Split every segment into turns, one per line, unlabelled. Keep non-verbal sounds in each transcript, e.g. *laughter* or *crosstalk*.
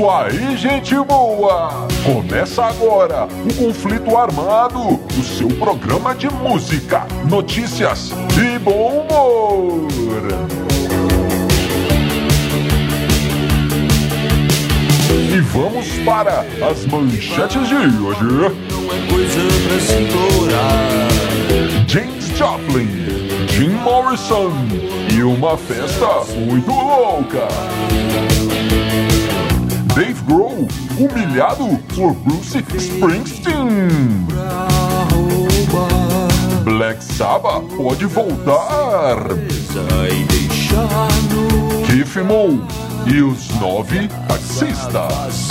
isso aí, gente boa! Começa agora o Conflito Armado, o seu programa de música, notícias e bom humor. E vamos para as manchetes de hoje.
Não é coisa pra se implorar.
James Joplin, Jim Morrison e uma festa muito louca. Dave Grohl, humilhado por Bruce Springsteen. Black Sabbath pode voltar. Keith Moon e os nove taxistas.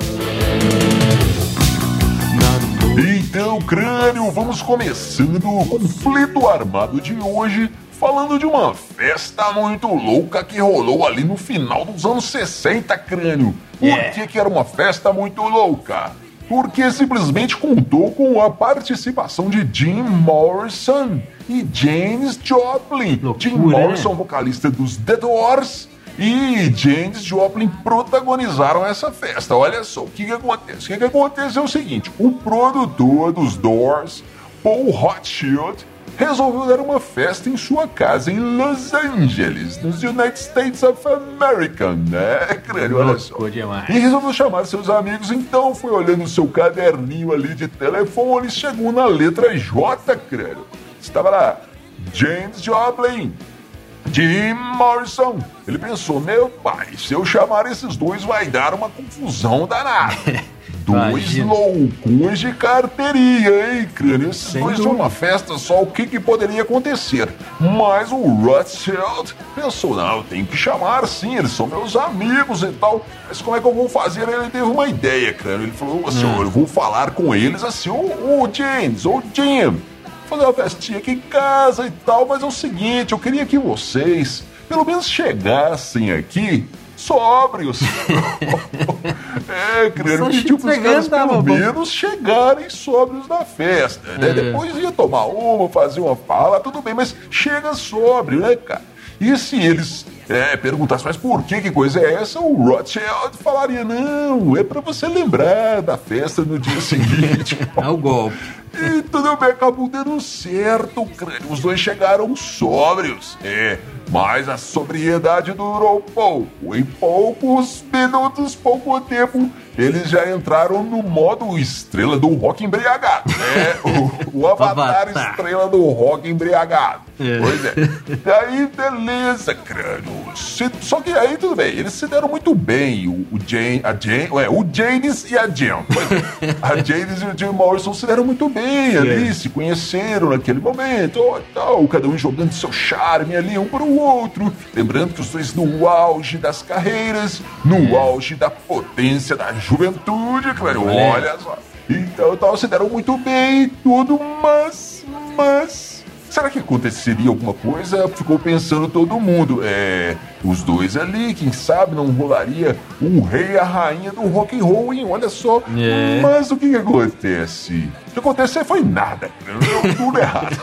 Então, crânio, vamos começando o conflito armado de hoje, falando de uma festa muito louca que rolou ali no final dos anos 60, crânio. Por
Yeah.
que, que era uma festa muito louca? Porque simplesmente contou com a participação de Jim Morrison e James Joplin.
Loucura,
Jim Morrison, vocalista dos The Doors, e James Joplin protagonizaram essa festa. Olha só, o que, que acontece? O que, que acontece é o seguinte: o produtor dos Doors, Paul Rothschild, resolveu dar uma festa em sua casa em Los Angeles, nos United States of America, né, crânio? Olha só. E resolveu chamar seus amigos, então foi olhando o seu caderninho ali de telefone e chegou na letra J, crânio. Estava lá, James Joplin, Jim Morrison. Ele pensou, meu pai, se eu chamar esses dois vai dar uma confusão danada. *laughs* Dois loucos de carteirinha, hein, crânio? Esses
Sem
dois
dúvida.
numa festa só, o que, que poderia acontecer? Mas o Rothschild pensou, não, eu tenho que chamar sim, eles são meus amigos e tal. Mas como é que eu vou fazer? Ele teve uma ideia, crânio. Ele falou assim,
Hum.
"Olha, eu vou falar com eles assim, ô, ô James, ô Jim, fazer uma festinha aqui em casa e tal, mas é o seguinte, eu queria que vocês pelo menos chegassem aqui sóbrios. *laughs* é,
Só
que tipo, os caras pelo
bom.
menos chegarem sóbrios na festa, né?
É.
Depois ia tomar uma, fazer uma fala, tudo bem, mas chega sóbrio, né, cara? E se eles é, perguntassem, mas por que, que coisa é essa? O Rothschild falaria, não, é pra você lembrar da festa no dia seguinte. *laughs*
É o golpe.
E tudo bem, acabou dando certo, crânio. Os dois chegaram sóbrios. É, mas a sobriedade durou pouco. Em poucos minutos, pouco tempo, eles já entraram no modo estrela do rock embriagado. É, o, o *laughs* avatar,
Avatar.
estrela do rock embriagado.
É.
Pois é. E aí, beleza, crânio. Só que aí, tudo bem, eles se deram muito bem. O, o Jane, a Jane, ué, o James e a é. *laughs* A James e o Jim Morrison se deram muito bem ali, se conheceram naquele momento, ó, tal, cada um jogando seu charme ali um para o outro. Lembrando que os dois no auge das carreiras, no auge da potência da juventude, claro,
Olha.
olha só. Então, tal, se deram muito bem e tudo, mas, mas... Será que aconteceria alguma coisa? Ficou pensando todo mundo. É, os dois ali, quem sabe não rolaria o rei e a rainha do rock and roll, hein? Olha só.
É.
Mas o que, que acontece? O que aconteceu foi nada. Tudo errado.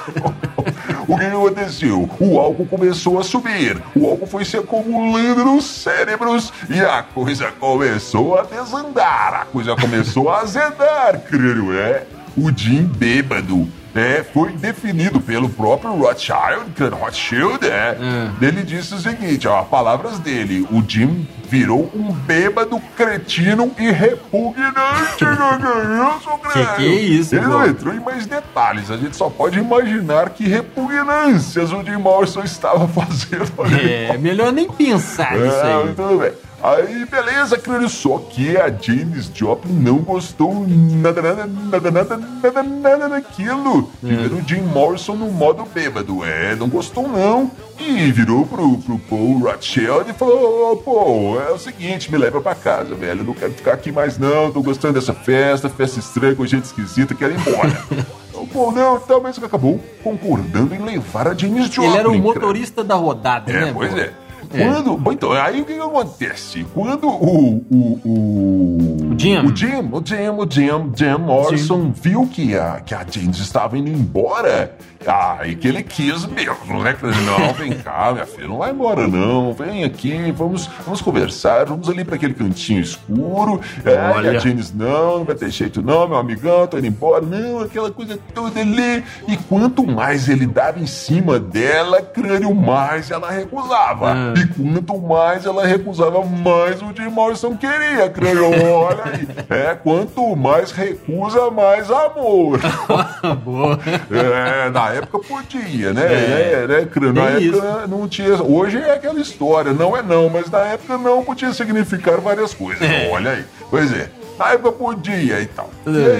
*laughs* o que que aconteceu? O álcool começou a subir. O álcool foi se acumulando nos cérebros e a coisa começou a desandar. A coisa começou a azedar, creio, é? O Jim bêbado. É, foi definido pelo próprio Rothschild, Rothschild, é.
Hum.
Ele disse o seguinte, ó, palavras dele, o Jim virou um bêbado, cretino e repugnante. *laughs* que isso,
Que que é isso,
Ele não entrou em mais detalhes, a gente só pode imaginar que repugnâncias o Jim Morrison estava *laughs* fazendo ali.
É, melhor nem pensar nisso
Ah,
aí.
tudo bem. Aí, beleza, crânio, só que a James Joplin não gostou nada, nada, nada, nada, nada, nada daquilo. De ver o Jim Morrison no modo bêbado. É, não gostou não. E virou pro, pro Paul Rothschild e falou, ô, Paul, é o seguinte, me leva pra casa, velho. Não quero ficar aqui mais não, tô gostando dessa festa, festa estranha com gente esquisita, quero ir embora. *laughs* Paul, não, então, mas acabou concordando em levar a James Joplin.
Ele era o
cara.
motorista da rodada,
É,
né?
pois
pô?
é. Quando, bom, então, aí o que, que acontece? Quando. O, o, O
Jim.
O Jim, o Jim, o Jim, Jim Morrison viu que a, que a James estava indo embora. Ah, e que ele quis mesmo, né? Não, vem cá, minha filha, não vai embora, não. Vem aqui, vamos, vamos conversar, vamos ali para aquele cantinho escuro. É, e a James, não, não vai ter jeito, não, meu amigão, tô indo embora, não, aquela coisa toda ali. E quanto mais ele dava em cima dela, crânio, mais ela recusava.
Ah.
E quanto mais ela recusava, mais o Jim Morrison queria, crânio. Olha. É, quanto mais recusa, mais amor. *laughs*
Boa.
É, na época podia, né?
É.
É, né, crânio? Na
Tem
época não tinha. Hoje é aquela história, não é não, mas na época não podia significar várias coisas.
É.
Olha aí. Pois é. Na época podia e tal.
É.
E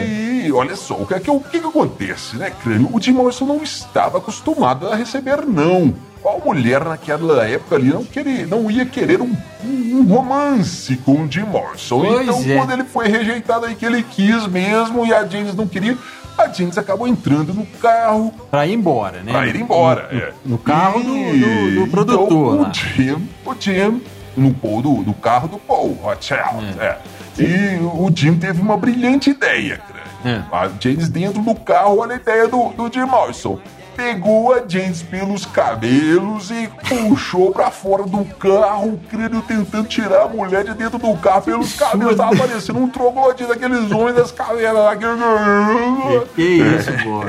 aí, olha só, o que, é que, o que, que acontece, né, crânio? O Jim Morrison não estava acostumado a receber não. Qual mulher naquela época ali não, queria, não ia querer um, um- romance com o Jim Morrison?
Pois
então,
é.
quando ele foi rejeitado aí que ele quis mesmo e a James não queria, a James acabou entrando no carro
Pra ir embora, né?
pra ir embora. é.
no carro do-
E-
do- do produtor
Então,
lá.
o Jim, o Jim, no, Paul do, do carro do Paul Rothschild. É. E o Jim teve uma brilhante ideia, cara.
É.
A James dentro do carro, olha a ideia do, do Jim Morrison. Pegou a James pelos cabelos e puxou pra fora do carro, o crânio tentando tirar a mulher de dentro do carro pelos cabelos. Tava parecendo um troglodito daqueles homens das cavernas.
Que, que isso, pô.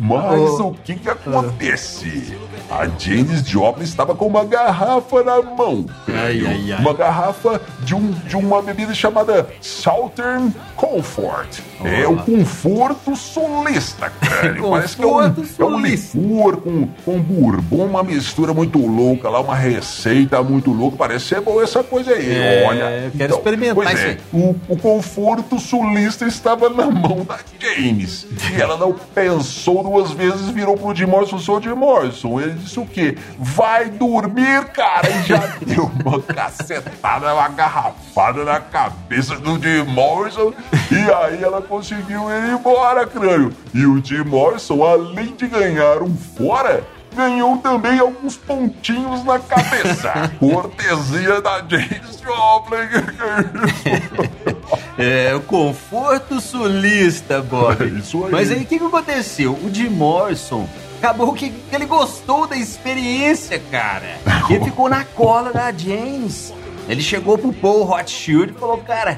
Mas
Oh.
o que que acontece? A Janis Joplin estava com uma garrafa na mão.
Ai, ai, ai.
Uma garrafa de, um, de uma bebida chamada Southern Comfort. É o conforto solista, *laughs* cara. Parece que é um, é um licor com, com bourbon, uma mistura muito louca lá, uma receita muito louca. Parece ser boa essa coisa aí.
É,
Olha.
eu quero experimentar
pois
isso
é, o, o conforto sulista estava na mão da James. E ela não pensou duas vezes, virou pro Jim Morrison, sou Jim Morrison. Ele disse o quê? Vai dormir, cara! E já *laughs* deu uma cacetada, uma garrafada na cabeça do Jim Morrison. E aí ela conseguiu ir embora, crânio. E o Jim Morrison, além de ganhar um fora, ganhou também alguns pontinhos na cabeça. *laughs* Cortesia da James *laughs* Joplin.
É, o conforto sulista, Bob.
É *laughs* isso aí.
Mas aí o que, que aconteceu? O Jim Morrison acabou que ele gostou da experiência, cara. Ele ficou na cola da James. Ele chegou pro Paul Rothschild e falou, cara.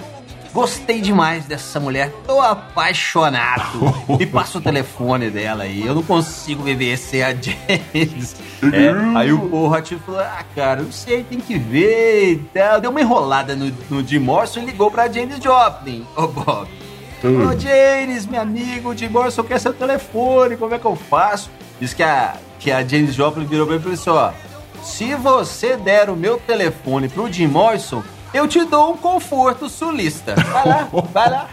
Gostei demais dessa mulher, tô apaixonado. *laughs* Me passa o telefone dela aí, eu não consigo viver sem a *laughs* James. É, aí o Paul Rothschild falou: Ah, cara, não sei, tem que ver e tal. Deu uma enrolada no, no Jim Morrison e ligou pra James Joplin. Ô, Bob. Ô, James, meu amigo, o Jim Morrison quer seu telefone, como é que eu faço? Diz que a, que a James Joplin virou pra ele e falou assim: ó, se você der o meu telefone pro Jim Morrison, eu te dou um conforto sulista. Vai lá, vai lá.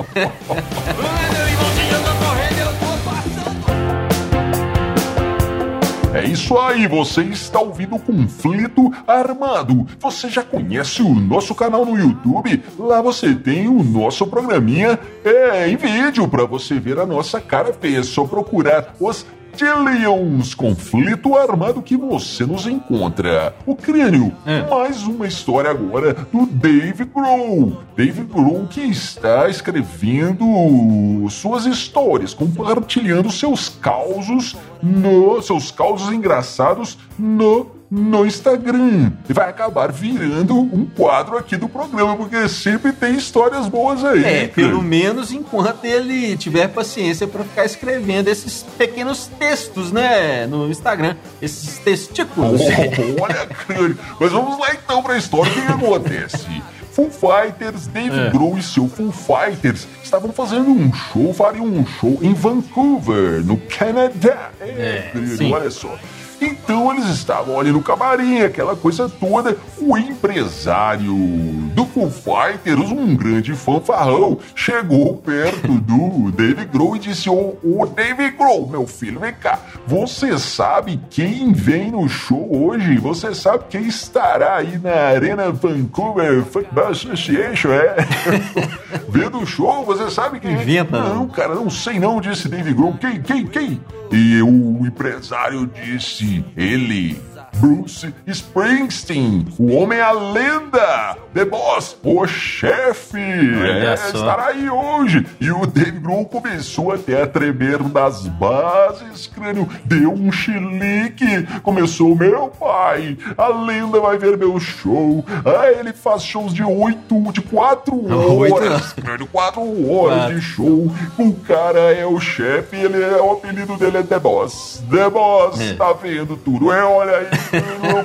É isso aí, você está ouvindo Conflito Armado. Você já conhece o nosso canal no YouTube? Lá você tem o nosso programinha é, em vídeo para você ver a nossa cara feia. É só procurar os Tillions Conflito Armado que você nos encontra. O crânio,
É.
mais uma história agora do Dave Grohl. Dave Grohl que está escrevendo suas histórias, compartilhando seus causos no seus causos engraçados no no Instagram. E vai acabar virando um quadro aqui do programa, porque sempre tem histórias boas aí.
É,
hein,
pelo menos enquanto ele tiver paciência pra ficar escrevendo esses pequenos textos, né, no Instagram, esses testículos.
Oh, olha, *laughs* crânio. Mas vamos lá então pra história. O que, que acontece? Foo Fighters, Dave
É.
Grohl e seu Foo Fighters estavam fazendo um show, fariam um show em Vancouver, no Canadá.
É, sim.
olha só. Então eles estavam ali no camarim, aquela coisa toda. O empresário do Foo Fighters, um grande fanfarrão, chegou perto do Dave Grohl e disse: Ô, ô Dave Grohl, meu filho, vem cá. Você sabe quem vem no show hoje? Você sabe quem estará aí na Arena Vancouver Football Association? É? *laughs* Vendo o show, você sabe quem?
Inventa.
Não, cara, não sei não, disse Dave Grohl. Quem, quem, quem? E o empresário disse: ele. Bruce Springsteen, o homem a lenda, The Boss, o chefe, é, estará aí hoje. E o Dave Grohl começou até a tremer das bases, crânio, deu um chilique, começou, meu pai, a lenda vai ver meu show. Ah, ele faz shows de oito, de quatro horas, crânio, quatro horas
Quatro.
de show. O cara é o chefe, ele é, o apelido dele é The Boss. The Boss,
É.
tá vendo tudo. É, olha aí,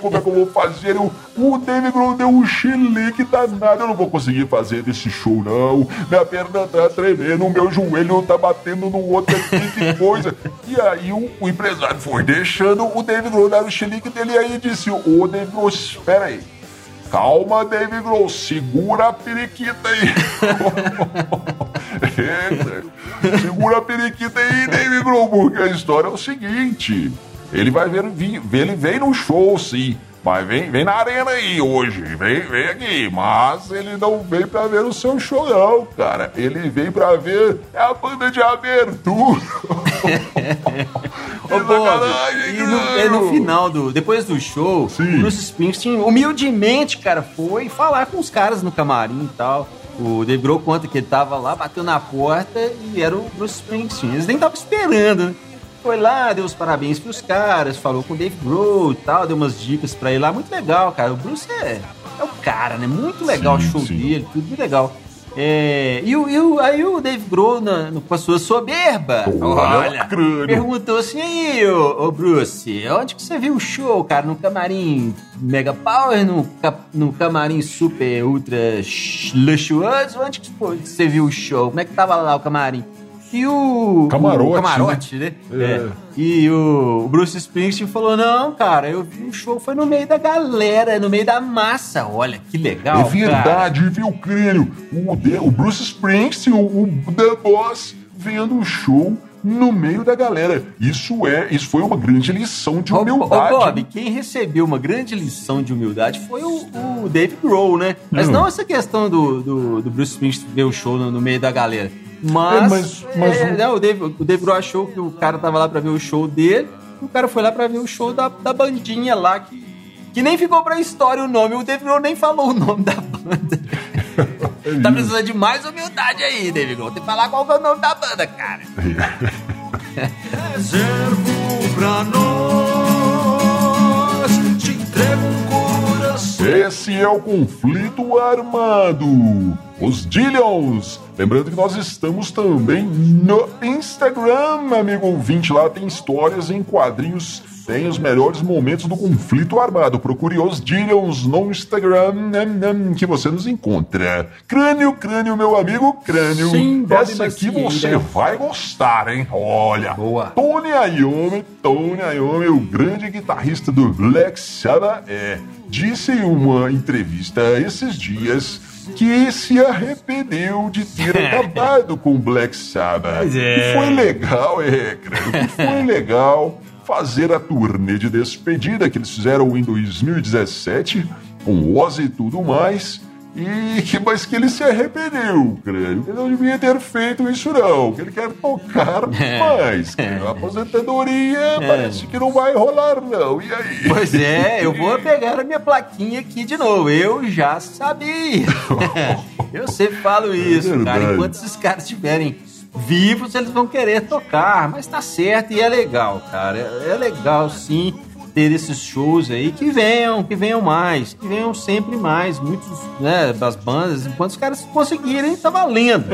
como é que eu vou fazer? O, o Dave Grohl deu um chilique danado, eu não vou conseguir fazer esse show, não. Minha perna tá tremendo, o meu joelho tá batendo no outro aqui, que coisa. E aí o, o empresário foi deixando o Dave Grohl dar o chilique dele e aí disse, ô Dave Grohl, espera aí. Calma, Dave Grohl, segura a periquita aí. *laughs* É, segura a periquita aí, Dave Grohl, porque a história é o seguinte. Ele vai ver, ele vem no show, sim. Mas vem, vem na arena aí hoje, vem, vem aqui. Mas ele não vem pra ver o seu show, não, cara. Ele vem pra ver a banda de abertura. *laughs*
Ô, Bob,
sacanagem,
e no, é no final do. Depois do show,
Sim.
o Bruce Springsteen, humildemente, cara, foi falar com os caras no camarim e tal. O Dave Grohl conta que ele tava lá, bateu na porta e era o Bruce Springsteen. Eles nem estavam esperando, né? Foi lá, deu os parabéns pros caras, falou com o Dave Grohl e tal, deu umas dicas pra ele lá. Muito legal, cara. O Bruce é, é o cara, né? Muito legal
Sim,
o show
sim.
dele, tudo muito legal. É, e, o, e o- aí o Dave Grohl, na- no- com a sua soberba,
Olha, crânio.
perguntou assim, aí, ô, ô Bruce, onde que você viu o show, cara? No camarim Mega Power, no, no camarim Super Ultra Luxuoso? Onde que foi que você viu o show? Como é que tava lá o camarim? E o...
Camarote,
o camarote, né?
É.
E o, o Bruce Springsteen falou, não, cara, eu vi o show, foi no meio da galera, no meio da massa. Olha, que legal,
É
cara.
verdade, viu, crânio? O, o Bruce Springsteen, o, o The Boss, vendo o show no meio da galera. Isso é, isso foi uma grande lição de humildade.
Ô, Bob, quem recebeu uma grande lição de humildade foi o, o Dave Grohl, né? Mas
Hum.
não essa questão do, do, do Bruce Springsteen ver o show no, no meio da galera. Mas,
É, mas- mas
é,
o-
não, o, Dave, o Dave Grohl achou que o cara tava lá pra ver o show dele, e o cara foi lá pra ver o show da, da bandinha lá, que, que nem ficou pra história o nome. O Dave Grohl nem falou o nome da banda. *laughs* tá precisando de mais humildade aí, Dave Grohl. Tem que falar qual é o nome da banda, cara.
Reservo pra nós, te entrego um coração.
Esse é o conflito armado. Os Dillions. Lembrando que nós estamos também no Instagram, amigo ouvinte. Lá tem histórias em quadrinhos. Tem os melhores momentos do conflito armado. Procure os Dillions no Instagram que você nos encontra. Crânio, crânio, meu amigo crânio.
Sim,
Essa aqui você vai gostar, hein? Olha.
Boa.
Tony Iommi, Tony Iommi, o grande guitarrista do Black Sabbath, é, disse em uma entrevista esses dias que se arrependeu de ter *laughs* acabado com o Black Sabbath.
Pois é.
E foi legal, é, creio que foi legal fazer a turnê de despedida que eles fizeram em 2017 com Ozzy e tudo mais. E que, mas que ele se arrependeu, creio. Que não devia ter feito isso, não. Que ele quer tocar *laughs* mais. Que a aposentadoria parece que não vai rolar, não. E aí?
Pois é, eu *laughs* vou pegar a minha plaquinha aqui de novo. Eu já sabia. *laughs* eu sempre falo isso, cara.
verdade.
Enquanto esses caras estiverem vivos, eles vão querer tocar. Mas tá certo e é legal, cara. É, é legal, sim, ter esses shows aí. Que venham, que venham mais. Que venham sempre mais. Muitos, né, das bandas. Enquanto os caras conseguirem, tá valendo.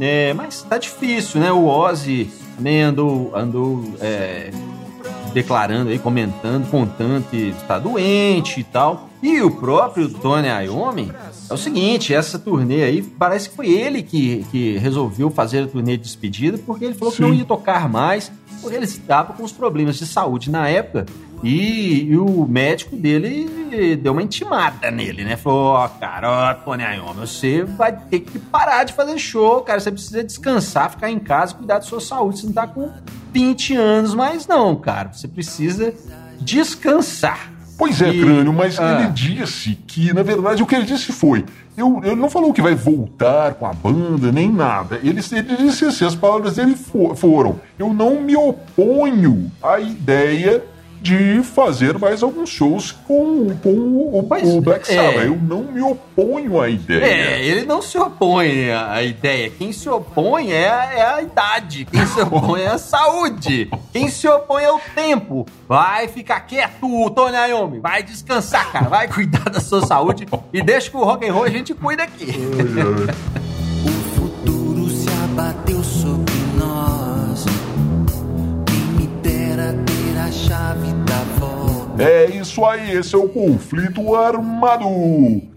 É.
É, mas tá difícil, né? O Ozzy também andou, andou é, declarando aí, comentando, contando que está doente e tal. E o próprio Tony Iommi é o seguinte, essa turnê aí, parece que foi ele que, que resolveu fazer a turnê de despedida, porque ele falou Sim. que não ia tocar mais, porque ele estava com os problemas de saúde na época, e, e, o médico dele deu uma intimada nele, né? Falou, ó, oh, cara, ó, Tony Iommi, você vai ter que parar de fazer show, cara, você precisa descansar, ficar em casa, cuidar da sua saúde, você não tá com 20 anos mais não, cara, você precisa descansar.
Pois é, e... Crânio, mas ah. ele disse que, na verdade, o que ele disse foi: eu, ele não falou que vai voltar com a banda, nem nada. Ele, ele disse assim: as palavras dele for, foram: eu não me oponho à ideia de fazer mais alguns shows com, com o, o, Black é. Sabbath. É. Eu não me oponho à ideia.
É, ele não se opõe à ideia. Quem se opõe é, é a idade. Quem se *laughs* opõe é a saúde. Quem se opõe é o tempo. Vai ficar quieto, Tony Iommi. Vai descansar, cara. Vai cuidar da sua saúde e deixa que o rock and roll a gente cuida aqui.
o futuro se abateu sobre nós. Quem me dera ter a chave.
É isso aí, esse é o conflito armado.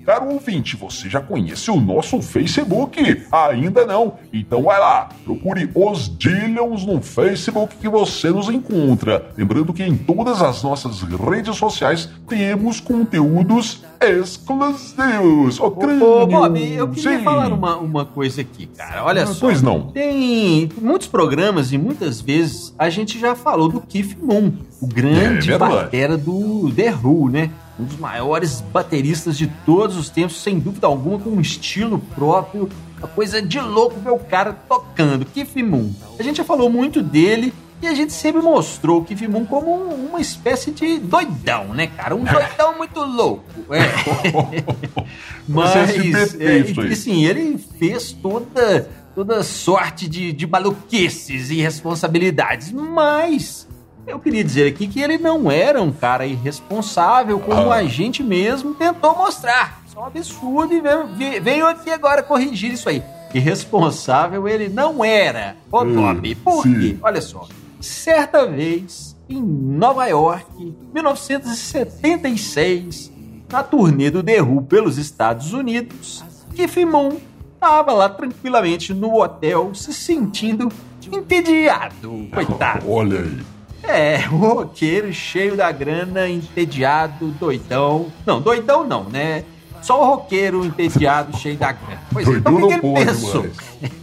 Caro ouvinte, você já conhece o nosso Facebook? Ainda não? Então vai lá, procure os Dillions no Facebook que você nos encontra. Lembrando que em todas as nossas redes sociais temos conteúdos exclusivos.
Ô, ô, ô Bob, eu queria Sim. falar uma, uma coisa aqui, cara. Olha só.
Pois não.
Tem muitos programas e muitas vezes a gente já falou do Keith Moon, o grande é, batera do The Who, né? Um dos maiores bateristas de todos os tempos, sem dúvida alguma, com um estilo próprio, uma coisa de louco ver o cara tocando. Keith Moon. A gente já falou muito dele e a gente sempre mostrou o Keith Moon como uma espécie de doidão, né, cara? Um doidão muito louco. É. *laughs* Mas, é, e, assim, ele fez toda, toda sorte de, de maluquices e responsabilidades, mas eu queria dizer aqui que ele não era um cara irresponsável, como a gente mesmo tentou mostrar. Isso é um absurdo e veio, veio aqui agora corrigir isso aí. Irresponsável ele não era. Ô, Bob, por quê? Olha só. Certa vez, em Nova York, 1976, na turnê do The Who pelos Estados Unidos, Keith Moon estava lá tranquilamente no hotel se sentindo entediado. Coitado.
Olha aí.
É, o *laughs* roqueiro cheio da grana, entediado, doidão. Não, doidão não, né? Só o roqueiro entediado, cheio da grana.
Pois é, então o que, ele pensou?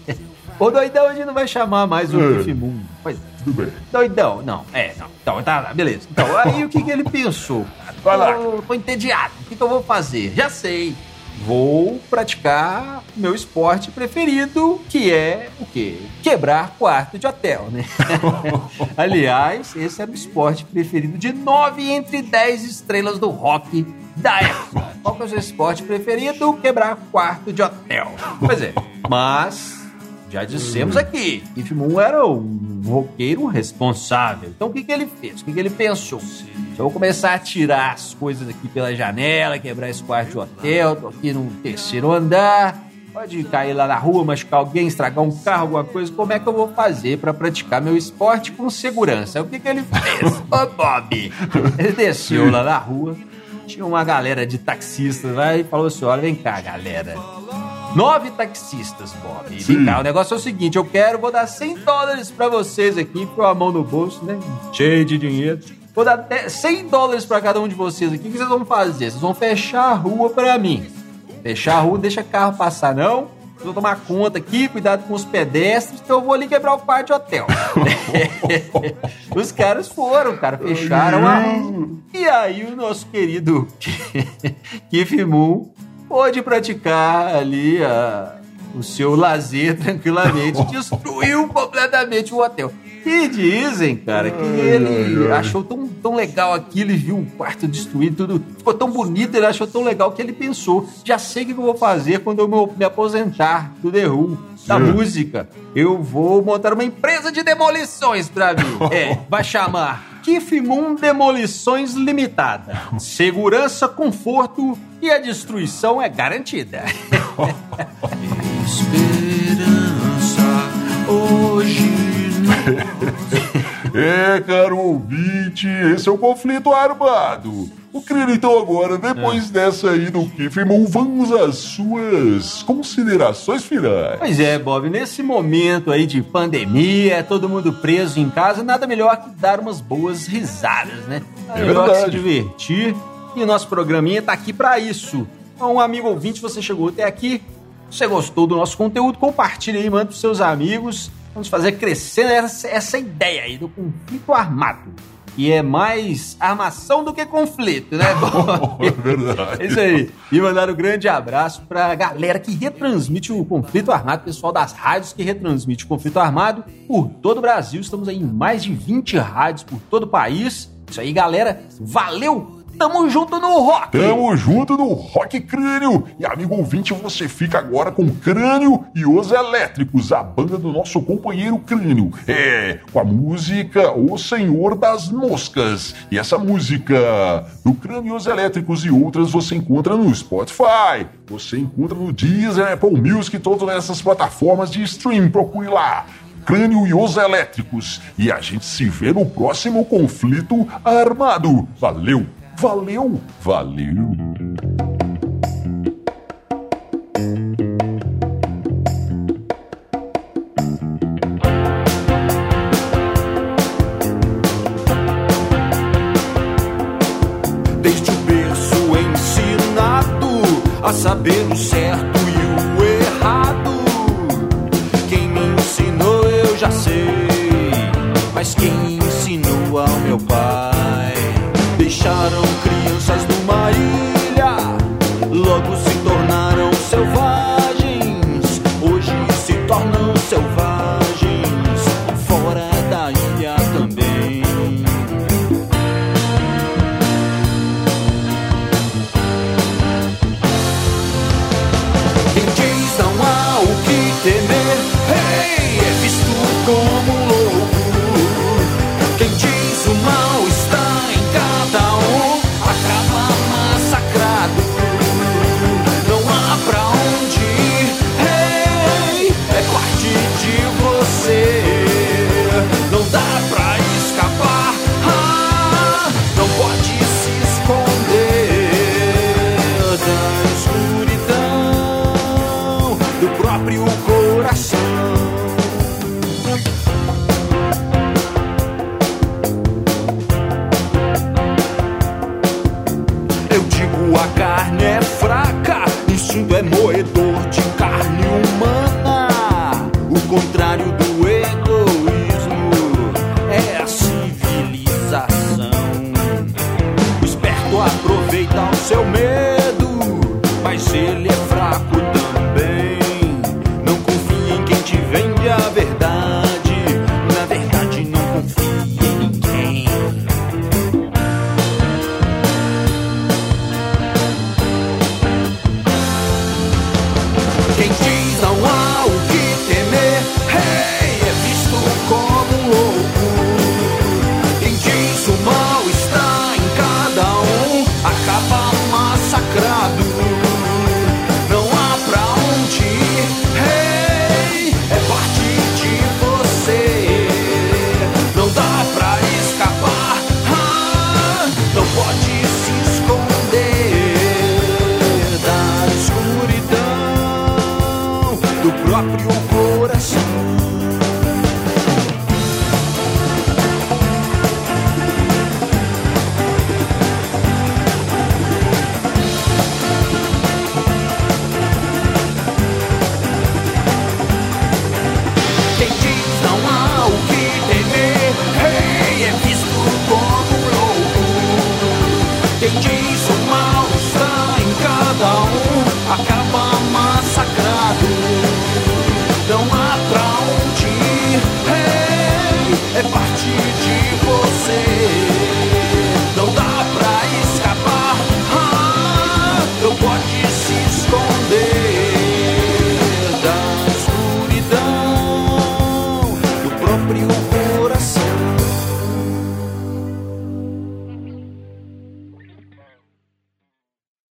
*laughs*
o doidão a gente não vai chamar mais o é. Mundo. Pois
Tudo bem.
Doidão, não, é, não. Então, tá, beleza. Então, aí o que, que ele pensou? Vai lá. Tô, tô entediado, o que, que eu vou fazer? Já sei vou praticar meu esporte preferido, que é o quê? Quebrar quarto de hotel, né? *laughs* Aliás, esse era o esporte preferido de nove entre dez estrelas do rock da época. Qual é o seu esporte preferido? Quebrar quarto de hotel. Pois é, *laughs* mas já dissemos aqui, Keith Moon era um roqueiro responsável. Então o que, que ele fez? O que, que ele pensou? Eu vou começar a tirar as coisas aqui pela janela, quebrar esse quarto de hotel, tô aqui no terceiro andar. Pode cair lá na rua, machucar alguém, estragar um carro, alguma coisa. Como é que eu vou fazer para praticar meu esporte com segurança? O que, que ele fez? *laughs* Ô, Bob! Ele desceu lá na rua, tinha uma galera de taxistas lá e falou assim: olha, vem cá, galera. Nove taxistas, Bob. Vem cá, o negócio é o seguinte: eu quero, vou dar 100 dólares para vocês aqui, com a mão no bolso, né? Cheio de dinheiro. Vou dar 100 dólares para cada um de vocês aqui. O que vocês vão fazer? Vocês vão fechar a rua para mim. Fechar a rua, deixa carro passar, não. Vocês vão tomar conta aqui, cuidado com os pedestres, então eu vou ali quebrar o quarto de hotel. *laughs* os caras foram, cara, fecharam a rua. E aí o nosso querido *laughs* Keith Moon pôde praticar ali a, o seu lazer *laughs* tranquilamente. Destruiu completamente o hotel. E dizem, cara, que ele achou tão, tão legal aquilo e viu o quarto destruído, tudo. Ficou tão bonito, ele achou tão legal que ele pensou: já sei o que eu vou fazer quando eu me aposentar do The Who, da música. Eu vou montar uma empresa de demolições pra mim. *laughs* É, vai chamar Moon Demolições Limitada. *laughs* Segurança, conforto e a destruição é garantida.
Esperança hoje *laughs*
É, caro ouvinte, esse é o conflito armado. O crânio, então, agora, depois dessa aí do que, irmão, vamos às suas considerações finais.
Pois é, Bob, nesse momento aí de pandemia, todo mundo preso em casa, nada melhor que dar umas boas risadas, né?
É
melhor que se
verdade.
divertir. E o nosso programinha tá aqui pra isso. Então, um amigo ouvinte, você chegou até aqui, você gostou do nosso conteúdo, compartilha aí, manda pros seus amigos. Vamos fazer crescer essa, essa ideia aí do conflito armado. E é mais armação do que conflito, né? *laughs*
É verdade.
É isso aí. E mandar um grande abraço pra galera que retransmite o conflito armado, pessoal das rádios que retransmite o conflito armado por todo o Brasil. Estamos aí em mais de 20 rádios por todo o país. Isso aí, galera. Valeu! Tamo junto no rock!
Tamo junto no Rock Crânio. E amigo ouvinte, você fica agora com Crânio e os Elétricos, a banda do nosso companheiro Crânio. É, com a música O Senhor das Moscas. E essa música do Crânio e os Elétricos e outras você encontra no Spotify. Você encontra no Deezer, Apple Music, todas essas plataformas de stream. Procure lá. Crânio e os Elétricos. E a gente se vê no próximo conflito armado. Valeu, valeu, valeu.